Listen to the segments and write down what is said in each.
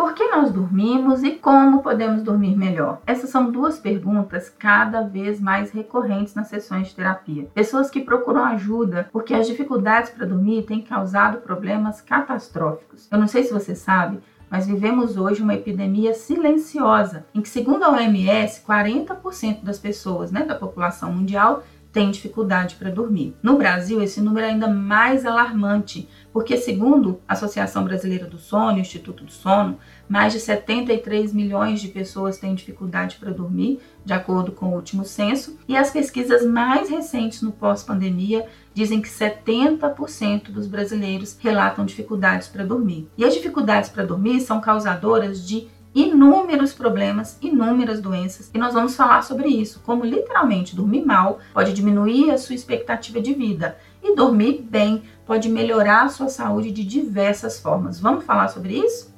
Por que nós dormimos e como podemos dormir melhor? Essas são duas perguntas cada vez mais recorrentes nas sessões de terapia. Pessoas que procuram ajuda porque as dificuldades para dormir têm causado problemas catastróficos. Eu não sei se você sabe, mas vivemos hoje uma epidemia silenciosa, em que, segundo a OMS, 40% das pessoas né, da população mundial têm dificuldade para dormir. No Brasil, esse número é ainda mais alarmante, porque, segundo a Associação Brasileira do Sono, o Instituto do Sono, mais de 73 milhões de pessoas têm dificuldade para dormir, de acordo com o último censo, e as pesquisas mais recentes no pós-pandemia dizem que 70% dos brasileiros relatam dificuldades para dormir. E as dificuldades para dormir são causadoras de inúmeros problemas, inúmeras doenças, e nós vamos falar sobre isso, como literalmente dormir mal pode diminuir a sua expectativa de vida e dormir bem pode melhorar a sua saúde de diversas formas. Vamos falar sobre isso?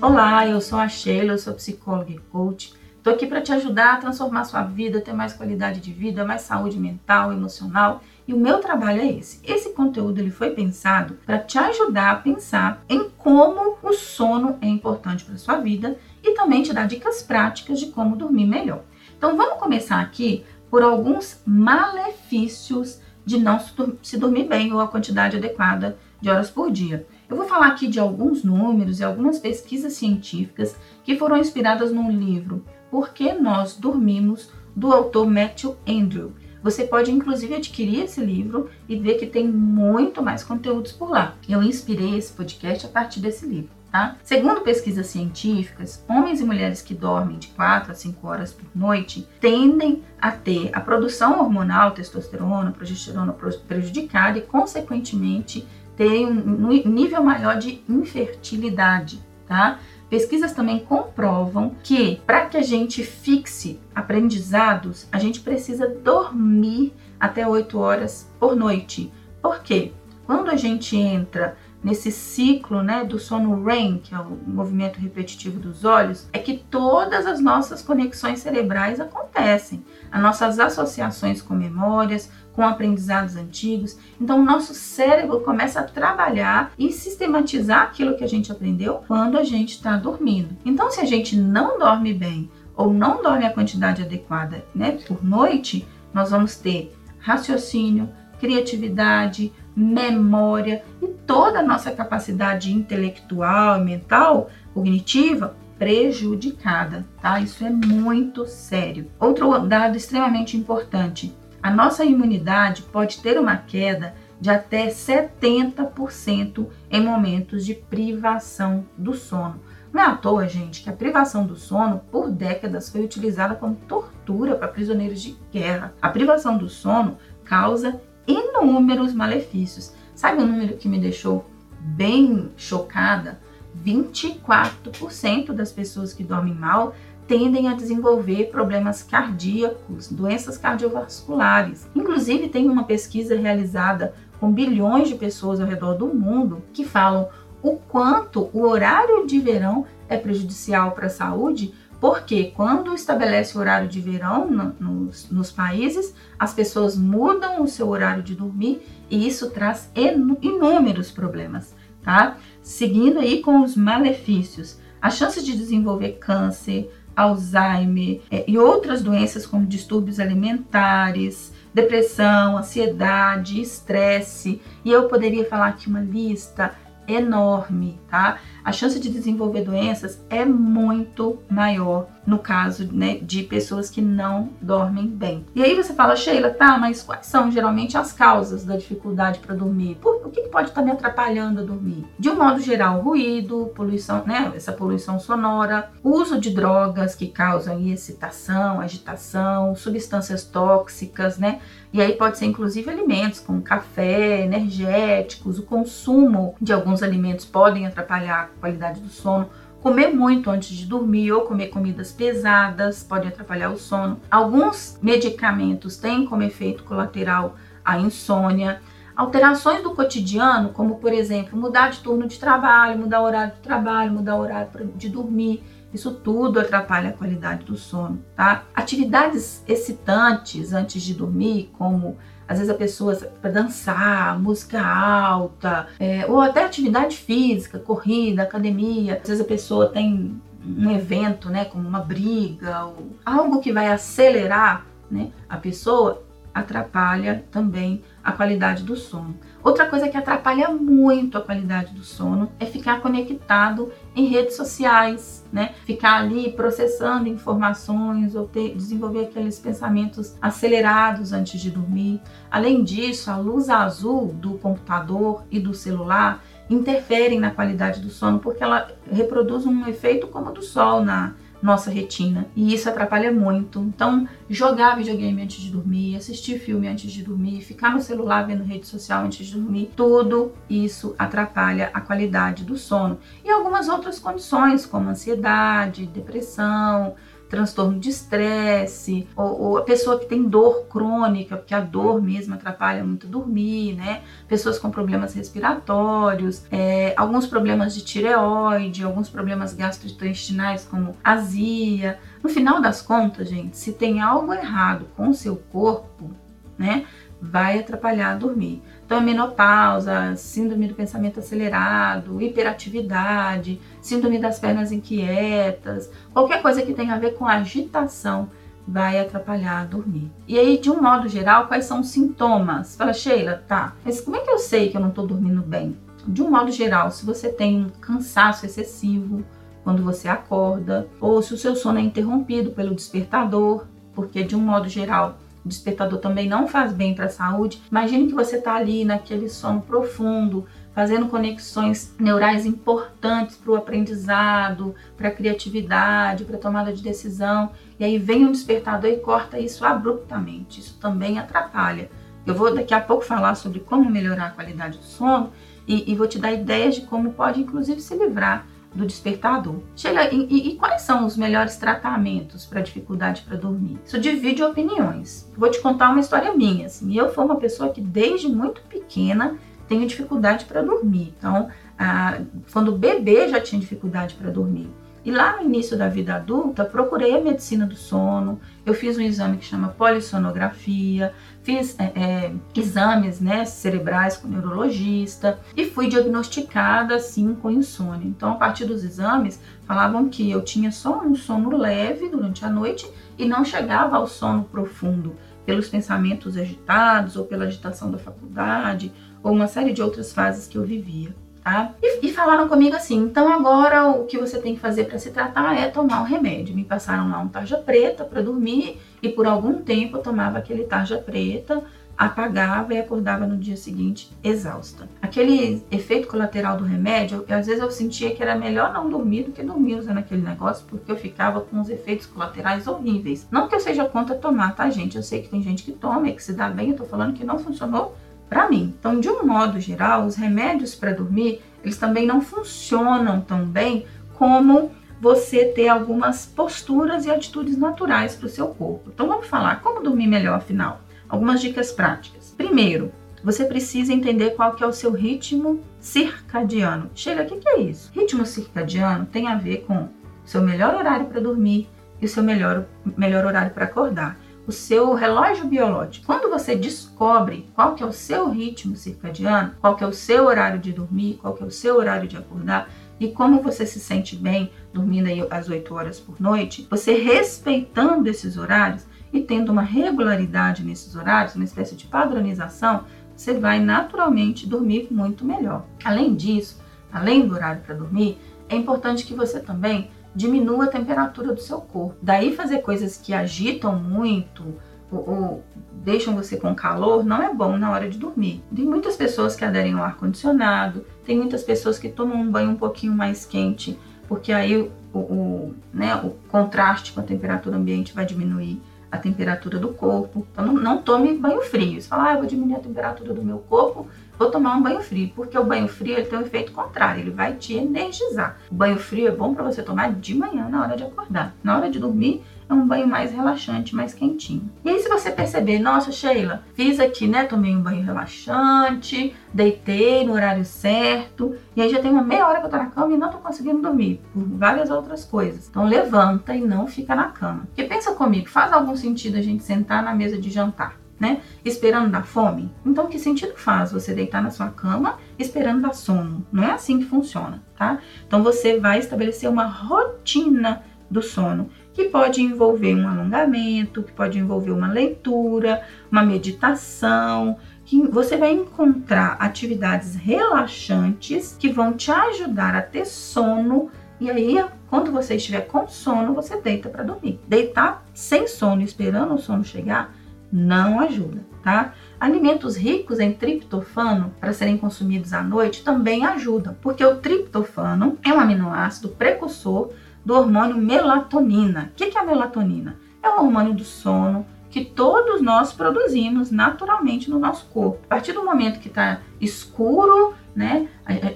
Olá, eu sou a Sheila, eu sou psicóloga e coach. Estou aqui para te ajudar a transformar sua vida, ter mais qualidade de vida, mais saúde mental, emocional e o meu trabalho é esse. Esse conteúdo ele foi pensado para te ajudar a pensar em como o sono é importante para sua vida e também te dar dicas práticas de como dormir melhor. Então vamos começar aqui por alguns malefícios de não se dormir bem ou a quantidade adequada de horas por dia. Eu vou falar aqui de alguns números e algumas pesquisas científicas que foram inspiradas num livro Por que nós dormimos do autor Matthew Andrew. Você pode inclusive adquirir esse livro e ver que tem muito mais conteúdos por lá. Eu inspirei esse podcast a partir desse livro. Tá? Segundo pesquisas científicas, homens e mulheres que dormem de 4 a 5 horas por noite tendem a ter a produção hormonal, testosterona, progesterona prejudicada e, consequentemente, ter um nível maior de infertilidade. Tá? Pesquisas também comprovam que para que a gente fixe aprendizados, a gente precisa dormir até 8 horas por noite. Por quê? Quando a gente entra nesse ciclo né, do sono REM, que é o movimento repetitivo dos olhos, é que todas as nossas conexões cerebrais acontecem. As nossas associações com memórias, com aprendizados antigos. Então, o nosso cérebro começa a trabalhar e sistematizar aquilo que a gente aprendeu quando a gente está dormindo. Então, se a gente não dorme bem ou não dorme a quantidade adequada né, por noite, nós vamos ter raciocínio, criatividade, memória e toda a nossa capacidade intelectual mental, cognitiva, prejudicada, tá? Isso é muito sério. Outro dado extremamente importante: a nossa imunidade pode ter uma queda de até 70% em momentos de privação do sono. Não é à toa, gente, que a privação do sono por décadas foi utilizada como tortura para prisioneiros de guerra. A privação do sono causa inúmeros malefícios. Sabe um número que me deixou bem chocada? 24% das pessoas que dormem mal tendem a desenvolver problemas cardíacos, doenças cardiovasculares. Inclusive, tem uma pesquisa realizada com bilhões de pessoas ao redor do mundo que falam o quanto o horário de verão é prejudicial para a saúde, porque quando estabelece o horário de verão no, nos, nos, países, as pessoas mudam o seu horário de dormir e isso traz inúmeros problemas, tá? Seguindo aí com os malefícios, a chance de desenvolver câncer, Alzheimer é, e outras doenças como distúrbios alimentares, depressão, ansiedade, estresse, e eu poderia falar aqui uma lista enorme, tá? A chance de desenvolver doenças é muito maior no caso né, de pessoas que não dormem bem. E aí você fala, Sheila, tá, mas quais são geralmente as causas da dificuldade para dormir? Por, o que pode estar tá me atrapalhando a dormir? De um modo geral, ruído, poluição, né, essa poluição sonora, uso de drogas que causam excitação, agitação, substâncias tóxicas, né? E aí pode ser inclusive alimentos como café, energéticos, o consumo de alguns alimentos podem atrapalhar qualidade do sono Comer muito antes de dormir ou comer comidas pesadas pode atrapalhar o sono. Alguns medicamentos têm como efeito colateral a insônia. Alterações do cotidiano, como por exemplo, mudar de turno de trabalho, mudar o horário de trabalho, mudar o horário de dormir, isso tudo atrapalha a qualidade do sono, tá? Atividades excitantes antes de dormir, como Às vezes a pessoa para dançar, música alta, é, ou até atividade física, corrida, academia. Às vezes a pessoa tem um evento, né, como uma briga, ou algo que vai acelerar, né, a pessoa atrapalha também a qualidade do sono. Outra coisa que atrapalha muito a qualidade do sono é ficar conectado em redes sociais, né? Ficar ali processando informações ou ter, desenvolver aqueles pensamentos acelerados antes de dormir. Além disso, a luz azul do computador e do celular interferem na qualidade do sono porque ela reproduz um efeito como o do sol na nossa retina e isso atrapalha muito. Então, jogar videogame antes de dormir, assistir filme antes de dormir, ficar no celular vendo rede social antes de dormir, tudo isso atrapalha a qualidade do sono. E algumas outras condições, como ansiedade, depressão, transtorno de estresse, ou, ou, a pessoa que tem dor crônica, porque a dor mesmo atrapalha muito dormir, né? Pessoas com problemas respiratórios, é, alguns problemas de tireoide, alguns problemas gastrointestinais, como azia. No final das contas, gente, se tem algo errado com o seu corpo, né? Vai atrapalhar dormir. Então, é menopausa, síndrome do pensamento acelerado, hiperatividade, síndrome das pernas inquietas, qualquer coisa que tenha a ver com agitação vai atrapalhar dormir. E aí, de um modo geral, quais são os sintomas? Fala, Sheila, tá, mas como é que eu sei que eu não estou dormindo bem? De um modo geral, se você tem um cansaço excessivo quando você acorda, ou se o seu sono é interrompido pelo despertador, porque de um modo geral despertador também não faz bem para a saúde. Imagine que você está ali naquele sono profundo, fazendo conexões neurais importantes para o aprendizado, para a criatividade, para a tomada de decisão. E aí vem um despertador e corta isso abruptamente. Isso também atrapalha. Eu vou daqui a pouco falar sobre como melhorar a qualidade do sono e, e vou te dar ideias de como pode, inclusive, se livrar do despertador. Chega e, e, e quais são os melhores tratamentos para dificuldade para dormir? Isso divide opiniões. Vou te contar uma história minha. Assim, eu fui uma pessoa que desde muito pequena tenho dificuldade para dormir. Então, ah, quando bebê já tinha dificuldade para dormir. E lá no início da vida adulta, procurei a medicina do sono, eu fiz um exame que chama polissonografia, fiz é, é, exames né, cerebrais com neurologista e fui diagnosticada assim com insônia. Então, a partir dos exames, falavam que eu tinha só um sono leve durante a noite e não chegava ao sono profundo pelos pensamentos agitados ou pela agitação da faculdade ou uma série de outras fases que eu vivia tá? E, e, falaram comigo assim: então agora o que você tem que fazer para se tratar é tomar um remédio. Me passaram lá um tarja preta para dormir e por algum tempo eu tomava aquele tarja preta, apagava e acordava no dia seguinte exausta. Aquele efeito colateral do remédio, eu, às vezes eu sentia que era melhor não dormir do que dormir usando aquele negócio, porque eu ficava com os efeitos colaterais horríveis. Não que eu seja contra tomar, tá, gente? Eu sei que tem gente que toma e que se dá bem, eu tô falando que não funcionou para mim. Então, de um modo geral, os remédios para dormir, eles também não funcionam tão bem como você ter algumas posturas e atitudes naturais para o seu corpo. Então, vamos falar como dormir melhor, afinal. Algumas dicas práticas. Primeiro, você precisa entender qual que é o seu ritmo circadiano. Chega, o que, que é isso? Ritmo circadiano tem a ver com o seu melhor horário para dormir e o seu melhor, melhor horário para acordar o seu relógio biológico. Quando você descobre qual que é o seu ritmo circadiano, qual que é o seu horário de dormir, qual que é o seu horário de acordar e como você se sente bem dormindo aí às 8 horas por noite, você respeitando esses horários e tendo uma regularidade nesses horários, uma espécie de padronização, você vai naturalmente dormir muito melhor. Além disso, além do horário para dormir, é importante que você também diminua a temperatura do seu corpo. Daí fazer coisas que agitam muito ou, ou deixam você com calor não é bom na hora de dormir. Tem muitas pessoas que aderem ao ar condicionado, tem muitas pessoas que tomam um banho um pouquinho mais quente, porque aí o, o, né, o contraste com a temperatura ambiente vai diminuir a temperatura do corpo. Então não, não tome banho frio. Você fala, ah, eu vou diminuir a temperatura do meu corpo vou tomar um banho frio, porque o banho frio ele tem um efeito contrário, ele vai te energizar. O banho frio é bom para você tomar de manhã na hora de acordar. Na hora de dormir é um banho mais relaxante, mais quentinho. E aí se você perceber, nossa Sheila, fiz aqui, né, tomei um banho relaxante, deitei no horário certo, e aí já tem uma meia hora que eu tô na cama e não tô conseguindo dormir, por várias outras coisas. Então levanta e não fica na cama. Porque pensa comigo, faz algum sentido a gente sentar na mesa de jantar? Né? Esperando dar fome. Então, que sentido faz você deitar na sua cama esperando dar sono? Não é assim que funciona, tá? Então, você vai estabelecer uma rotina do sono que pode envolver um alongamento, que pode envolver uma leitura, uma meditação, que você vai encontrar atividades relaxantes que vão te ajudar a ter sono e aí, quando você estiver com sono, você deita para dormir. Deitar sem sono, esperando o sono chegar, não ajuda, tá? Alimentos ricos em triptofano para serem consumidos à noite também ajudam, porque o triptofano é um aminoácido precursor do hormônio melatonina. O que é a melatonina? É o hormônio do sono que todos nós produzimos naturalmente no nosso corpo. A partir do momento que está escuro, né?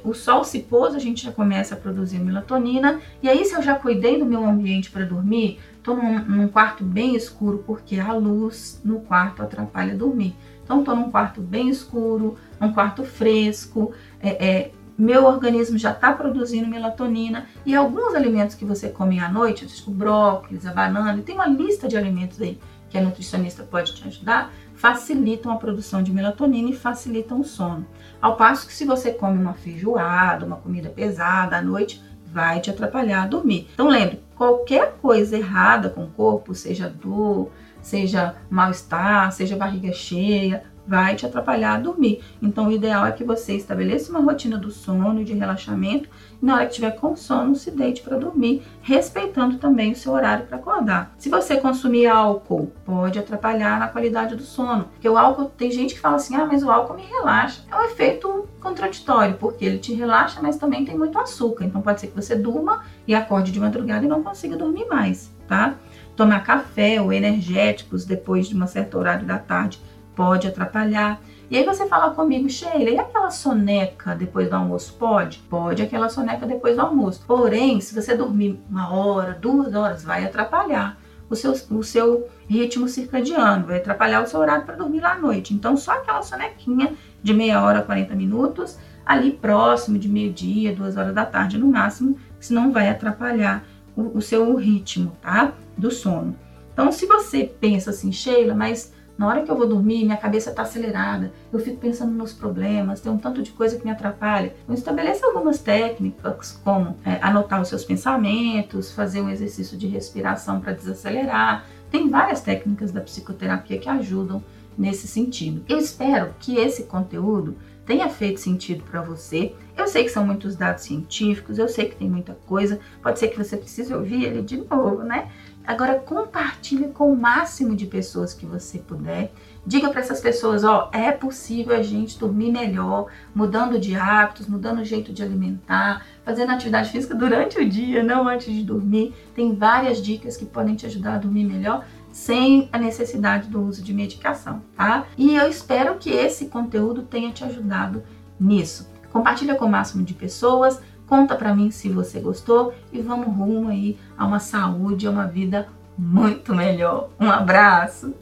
O sol se pôs, a gente já começa a produzir melatonina. E aí, se eu já cuidei do meu ambiente para dormir, estou num, num, quarto bem escuro, porque a luz no quarto atrapalha dormir. Então, estou num quarto bem escuro, num quarto fresco, é, é, meu organismo já está produzindo melatonina e alguns alimentos que você come à noite, tipo brócolis, a banana, tem uma lista de alimentos aí que a nutricionista pode te ajudar, facilitam a produção de melatonina e facilitam o sono. Ao passo que se você come uma feijoada, uma comida pesada à noite, vai te atrapalhar a dormir. Então lembre, qualquer coisa errada com o corpo, seja dor, seja mal-estar, seja barriga cheia, vai te atrapalhar a dormir. Então, o ideal é que você estabeleça uma rotina do sono e de relaxamento e na hora que tiver com sono, se deite para dormir, respeitando também o seu horário para acordar. Se você consumir álcool, pode atrapalhar na qualidade do sono, porque o álcool, tem gente que fala assim: "Ah, mas o álcool me relaxa". É um efeito contraditório, porque ele te relaxa, mas também tem muito açúcar. Então pode ser que você durma e acorde de madrugada e não consiga dormir mais, tá? Tomar café ou energéticos depois de uma certa horário da tarde pode atrapalhar. E aí você fala comigo, Sheila, e aquela soneca depois do almoço? Pode? Pode aquela soneca depois do almoço. Porém, se você dormir uma hora, duas horas, vai atrapalhar o seu, o seu ritmo circadiano, vai atrapalhar o seu horário para dormir lá à noite. Então, só aquela sonequinha de meia hora, 40 minutos, ali próximo de meio-dia, duas horas da tarde no máximo, senão vai atrapalhar o, o seu ritmo, tá? Do sono. Então, se você pensa assim, Sheila, mas na hora que eu vou dormir, minha cabeça está acelerada, eu fico pensando nos problemas, tem um tanto de coisa que me atrapalha. Então, estabeleça algumas técnicas, como é, anotar os seus pensamentos, fazer um exercício de respiração para desacelerar. Tem várias técnicas da psicoterapia que ajudam nesse sentido. Eu espero que esse conteúdo tenha feito sentido para você. Eu sei que são muitos dados científicos, eu sei que tem muita coisa, pode ser que você precise ouvir ele de novo, né? Agora compartilhe com o máximo de pessoas que você puder. Diga para essas pessoas, ó, é possível a gente dormir melhor, mudando de hábitos, mudando o jeito de alimentar, fazendo atividade física durante o dia, não antes de dormir. Tem várias dicas que podem te ajudar a dormir melhor sem a necessidade do uso de medicação, tá? E eu espero que esse conteúdo tenha te ajudado nisso. Compartilha com o máximo de pessoas, Conta para mim se você gostou e vamos rumo aí a uma saúde, a uma vida muito melhor. Um abraço.